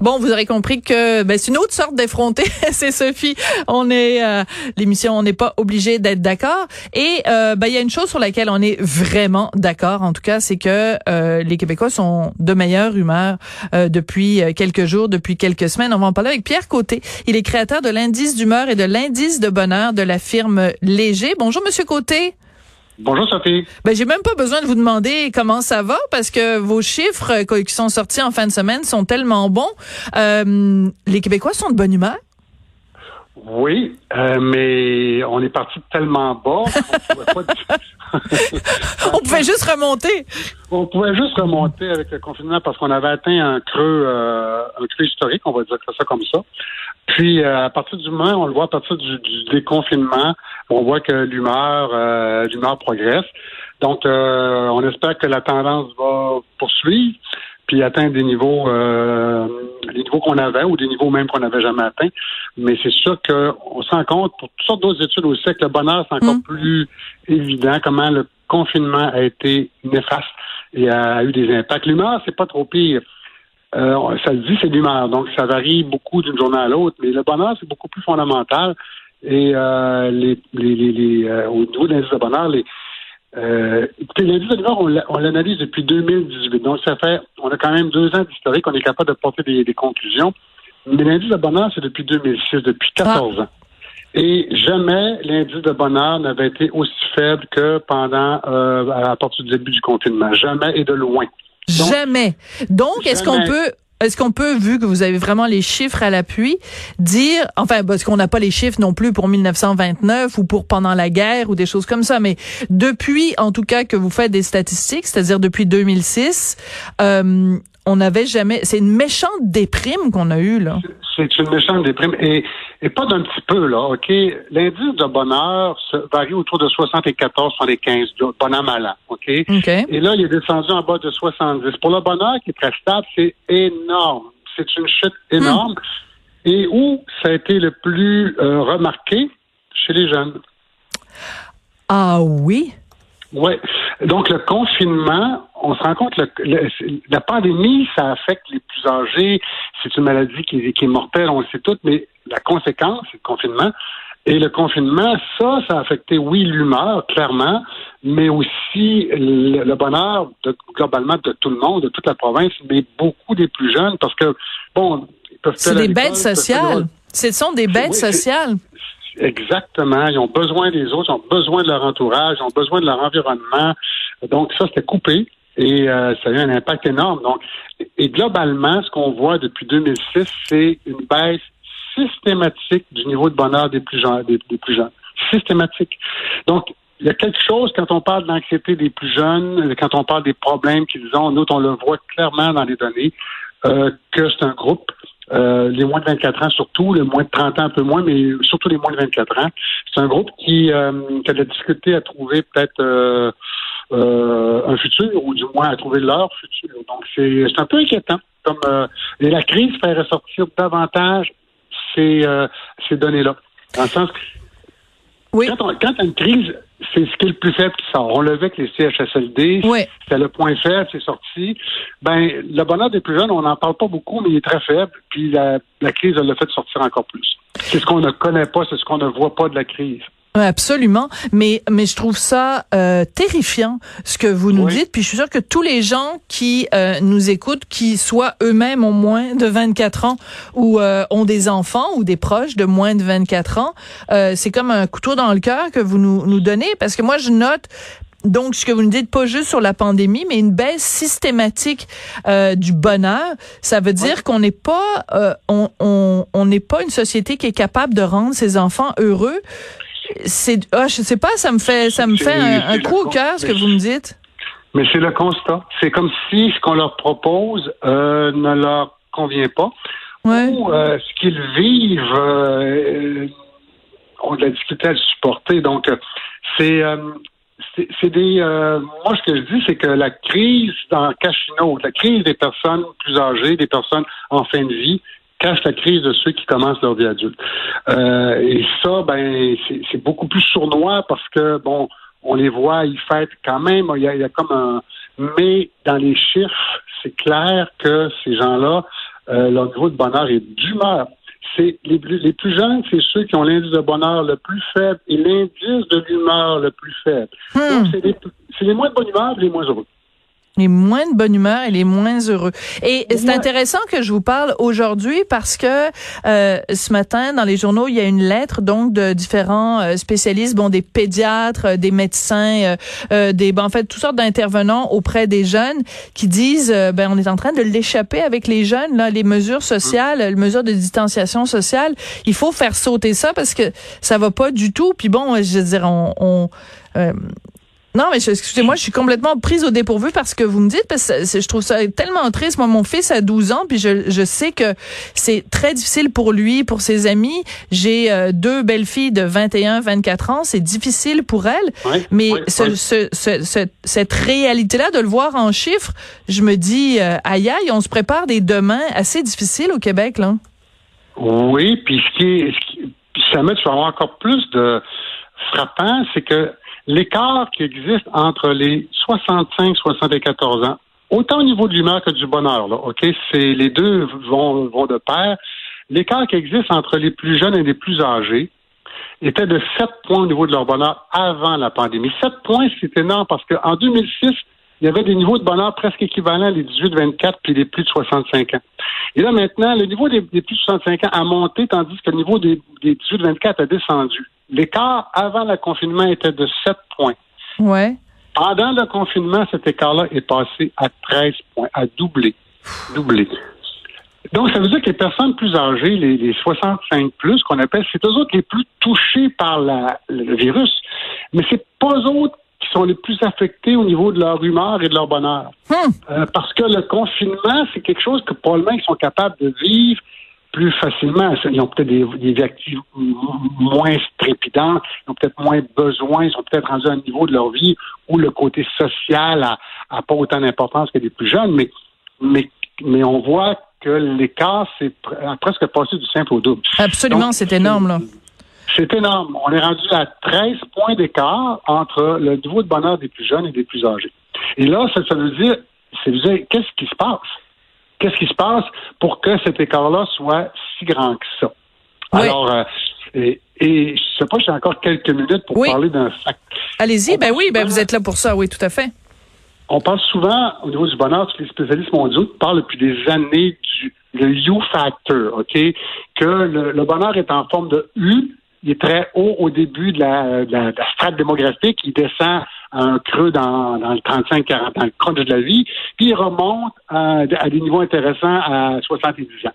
Bon, vous aurez compris que ben, c'est une autre sorte d'effronté. c'est Sophie. On est euh, l'émission, on n'est pas obligé d'être d'accord. Et euh, ben, il y a une chose sur laquelle on est vraiment d'accord, en tout cas, c'est que euh, les Québécois sont de meilleure humeur depuis quelques jours, depuis quelques semaines. On va en parler avec Pierre Côté. Il est créateur de l'indice d'humeur et de l'indice de bonheur de la firme Léger. Bonjour, Monsieur Côté. Bonjour Sophie. Ben j'ai même pas besoin de vous demander comment ça va parce que vos chiffres euh, qui sont sortis en fin de semaine sont tellement bons. Euh, les Québécois sont de bonne humeur? Oui, euh, mais on est parti tellement bas qu'on on pouvait juste remonter. On pouvait juste remonter avec le confinement parce qu'on avait atteint un creux, euh, un creux historique, on va dire ça comme ça. Puis euh, à partir du moment, on le voit à partir du, déconfinement, on voit que l'humeur, l'humeur progresse. Donc, on espère que la tendance va poursuivre puis atteindre des niveaux, euh, les niveaux qu'on avait ou des niveaux même qu'on n'avait jamais atteints. Mais c'est sûr qu'on se rend compte, pour toutes sortes d'autres études aussi, que le bonheur, c'est encore mm. plus évident comment le confinement a été néfaste et a eu des impacts. L'humeur, c'est pas trop pire. Euh, ça le dit, c'est l'humeur. Donc, ça varie beaucoup d'une journée à l'autre. Mais le bonheur, c'est beaucoup plus fondamental. Et euh, les, les, les, euh, au niveau de l'indice de bonheur, les, euh, écoutez, l'indice de bonheur, on l'analyse depuis 2018. Donc, ça fait, on a quand même deux ans d'historique, on est capable de porter des, conclusions. Mais l'indice de bonheur, c'est depuis 2006, depuis 14 ah. ans. Et jamais l'indice de bonheur n'avait été aussi faible que pendant, à partir du début du confinement. Jamais et de loin. jamais. Donc, est-ce qu'on peut est-ce qu'on peut, vu que vous avez vraiment les chiffres à l'appui, dire, enfin, parce qu'on n'a pas les chiffres non plus pour 1929 ou pour pendant la guerre ou des choses comme ça, mais depuis, en tout cas, que vous faites des statistiques, c'est-à-dire depuis 2006, euh, on n'avait jamais. C'est une méchante déprime qu'on a eue là. C'est une méchante déprime et, et pas d'un petit peu là. Ok, l'indice de bonheur se varie autour de 74, 75, bonheur malin. Ok? Et là, il est descendu en bas de 70. Pour le bonheur qui est très stable, c'est énorme. C'est une chute énorme. Hmm. Et où ça a été le plus euh, remarqué? Chez les jeunes. Ah oui? Oui. Donc, le confinement, on se rend compte que la pandémie, ça affecte les plus âgés. C'est une maladie qui, est mortelle, on le sait tout, mais la conséquence, c'est le confinement. Et le confinement, ça, ça a affecté, oui, l'humeur, clairement, mais aussi le, bonheur globalement de tout le monde, de toute la province, mais beaucoup des plus jeunes, parce que, bon, ils peuvent C'est des bêtes sociales. Ce sont des bêtes sociales. Exactement. Ils ont besoin des autres, ils ont besoin de leur entourage, ils ont besoin de leur environnement. Donc, ça, c'était coupé et euh, ça a eu un impact énorme. Donc, et globalement, ce qu'on voit depuis 2006, c'est une baisse systématique du niveau de bonheur des plus jeunes. Des, plus jeunes. Systématique. Donc, il y a quelque chose quand on parle d'anxiété des plus jeunes, quand on parle des problèmes qu'ils ont, nous, on le voit clairement dans les données, euh, que c'est un groupe euh, les moins de 24 ans surtout, les moins de 30 ans un peu moins, mais surtout les moins de 24 ans. C'est un groupe qui, euh, qui a de la difficulté à trouver peut-être euh, un futur, ou du moins à trouver leur futur. Donc c'est un peu inquiétant. Comme et la crise fait ressortir davantage ces, ces données-là. Dans le sens que oui. quand, on, quand une crise c'est ce qui est le plus faible qui sort. On le vu avec les CHSLD. Oui. C'était le point faible, c'est sorti. Ben, le bonheur des plus jeunes, on n'en parle pas beaucoup, mais il est très faible. Puis la, la crise, elle l'a fait sortir encore plus. C'est ce qu'on ne connaît pas, c'est ce qu'on ne voit pas de la crise. Absolument, mais mais je trouve ça euh, terrifiant ce que vous nous dites. Puis je suis sûre que tous les gens qui euh, nous écoutent, qui soient eux-mêmes au moins de 24 ans ou euh, ont des enfants ou des proches de moins de 24 ans, c'est comme un couteau dans le cœur que vous nous nous donnez. Parce que moi je note donc, ce que vous nous dites, pas juste sur la pandémie, mais une baisse systématique du bonheur, ça veut dire qu'on n'est pas, on n'est on, n'est pas une société qui est capable de rendre ses enfants heureux c'est, ah, je sais pas, ça me fait, ça me fait un, coup au cœur ce que vous me dites. Mais c'est le constat. C'est comme si ce qu'on leur propose euh, ne leur convient pas. Ou euh, ce qu'ils vivent euh, ont de la difficulté à le supporter. Donc, c'est c'est des. moi, ce que je dis, c'est que la crise dans Cachino, la crise des personnes plus âgées, des personnes en fin de vie, cache la crise de ceux qui commencent leur vie adulte. Euh, et ça, ben, c'est beaucoup plus sournois parce que, bon, on les voit, ils fêtent quand même. Il y a, comme un, mais dans les chiffres, c'est clair que ces gens-là, euh, leur niveau de bonheur est d'humeur. C'est les, les, plus jeunes, c'est ceux qui ont l'indice de bonheur le plus faible et l'indice de l'humeur le plus faible. Hmm. Donc, c'est les, les moins de bonne humeur les moins heureux les moins de bonne humeur et les moins heureux. Et c'est intéressant que je vous parle aujourd'hui parce que euh, ce matin dans les journaux il y a une lettre donc de différents euh, spécialistes, bon des pédiatres, euh, des médecins, euh, des ben, en fait toutes sortes d'intervenants auprès des jeunes qui disent ben on est en train de l'échapper avec les jeunes là, les mesures sociales, les mesures de distanciation sociale, il faut faire sauter ça parce que ça va pas du tout. Puis bon, je veux dire on, on non, mais excusez-moi, je suis complètement prise au dépourvu parce que vous me dites, parce que je trouve ça tellement triste. Moi, mon fils a 12 ans, puis je, je sais que c'est très difficile pour lui, pour ses amis. J'ai euh, deux belles filles de 21, 24 ans. C'est difficile pour elles. mais ce, Ce, ce, cette réalité-là, de le voir en chiffres, je me dis, euh, aïe aïe, on se prépare des demain assez difficiles au Québec, là. Oui, puis ce qui, est, ce qui ça met encore plus de frappant, c'est que l'écart qui existe entre les 65 et 74 ans, autant au niveau de l'humeur que du bonheur, là, OK? C'est, les deux vont, vont de pair. L'écart qui existe entre les plus jeunes et les plus âgés était de 7 points au niveau de leur bonheur avant la pandémie. 7 points, c'est énorme parce qu'en 2006, il y avait des niveaux de bonheur presque équivalents les 18-24 puis les plus de 65 ans. Et là, maintenant, le niveau des, plus de 65 ans a monté, tandis que le niveau des, des 18-24 a descendu. L'écart avant le confinement était de 7 points. Ouais. Pendant le confinement, cet écart-là est passé à 13 points, à doubler. Doublé. Donc, ça veut dire que les personnes plus âgées, les, 65 plus, qu'on appelle, c'est eux autres les plus touchés par le virus. Mais c'est pas eux autres qui sont les plus affectés au niveau de leur humeur et de leur bonheur. Hmm. Euh, parce que le confinement, c'est quelque chose que probablement ils sont capables de vivre plus facilement. Ils ont peut-être des, des actifs moins strépidantes, ils ont peut-être moins besoin, ils sont peut-être rendus à un niveau de leur vie où le côté social a, pas autant d'importance que les plus jeunes, mais, mais, mais on voit que l'écart c'est presque passé du simple au double. Absolument, c'est énorme, là. C'est énorme. On est rendu à 13 points d'écart entre le niveau de bonheur des plus jeunes et des plus âgés. Et là, ça, ça veut dire, qu'est-ce qui se passe? Qu'est-ce qui se passe pour que cet écart-là soit si grand que ça? Alors, euh, et, et, je sais pas, j'ai encore quelques minutes pour parler d'un fact. Allez-y, ben oui, ben vous êtes là pour ça, oui, tout à fait. On parle souvent, au niveau du bonheur, tous les spécialistes mondiaux parlent depuis des années du le U factor, OK? Que le, bonheur est en forme de U, il est très haut au début de la, de la, strate démographique, il descend un creux dans, dans le 35-40 dans le crunch de la vie, puis il remonte à, des niveaux intéressants à 70 ans.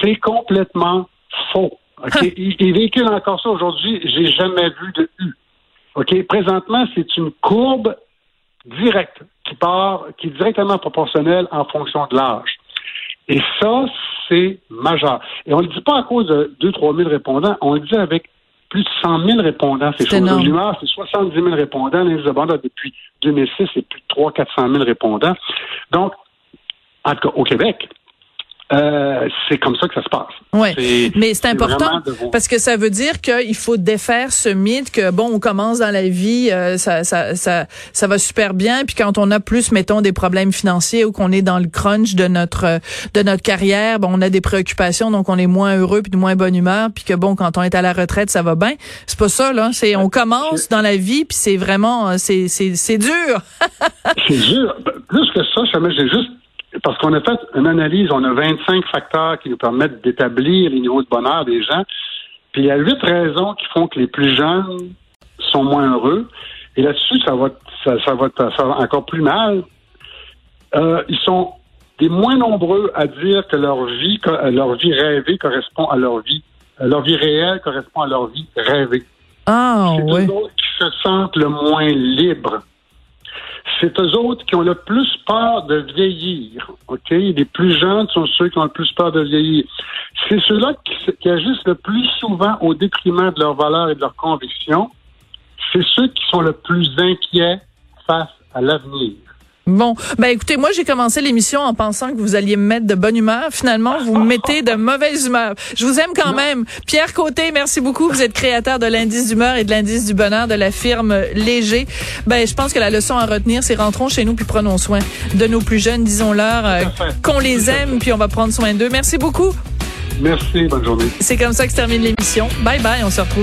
C'est complètement faux. Okay? il, véhicule encore ça aujourd'hui. J'ai jamais vu de U. OK? Présentement, c'est une courbe directe qui part, qui est directement proportionnelle en fonction de l'âge. Et ça, c'est majeur. Et on ne le dit pas à cause de 2-3 000 répondants, on le dit avec plus de 100 000 répondants. C'est chose l'humeur, c'est 70 000 répondants. L'indice de bonheur, depuis 2006, c'est plus de 300 400 000 répondants. Donc, en tout cas, au Québec, euh, c'est comme ça que ça se passe. Oui, mais c'est important parce que ça veut dire qu'il faut défaire ce mythe que bon, on commence dans la vie, euh, ça, ça, ça, ça va super bien, puis quand on a plus, mettons, des problèmes financiers ou qu'on est dans le crunch de notre de notre carrière, bon, on a des préoccupations, donc on est moins heureux puis de moins bonne humeur, puis que bon, quand on est à la retraite, ça va bien. C'est pas ça là. C'est on commence dans la vie, puis c'est vraiment, c'est c'est c'est dur. c'est dur. Plus que ça, ça j'ai juste parce qu'on a fait une analyse, on a 25 facteurs qui nous permettent d'établir les niveaux de bonheur des gens. Puis il y a huit raisons qui font que les plus jeunes sont moins heureux. Et là-dessus, ça va, ça, va, ça va encore plus mal. Euh, ils sont des moins nombreux à dire que leur vie, leur vie rêvée correspond à leur vie, leur vie réelle correspond à leur vie rêvée. Ah, C'est oui. qui se sentent le moins libres c'est eux autres qui ont le plus peur de vieillir. OK? Les plus jeunes sont ceux qui ont le plus peur de vieillir. C'est ceux-là qui, agissent le plus souvent au détriment de leurs valeurs et de leurs convictions. C'est ceux qui sont le plus inquiets face à l'avenir. Bon, ben écoutez, moi j'ai commencé l'émission en pensant que vous alliez me mettre de bonne humeur. Finalement, vous me mettez de mauvaise humeur. Je vous aime quand même. Pierre Côté, merci beaucoup. Vous êtes créateur de l'indice d'humeur et de l'indice du bonheur de la firme Léger. Ben je pense que la leçon à retenir, c'est rentrons chez nous puis prenons soin de nos plus jeunes, disons-leur euh, qu'on les aime puis on va prendre soin d'eux. Merci beaucoup. Merci, bonne journée. C'est comme ça que se termine l'émission. Bye bye, on se retrouve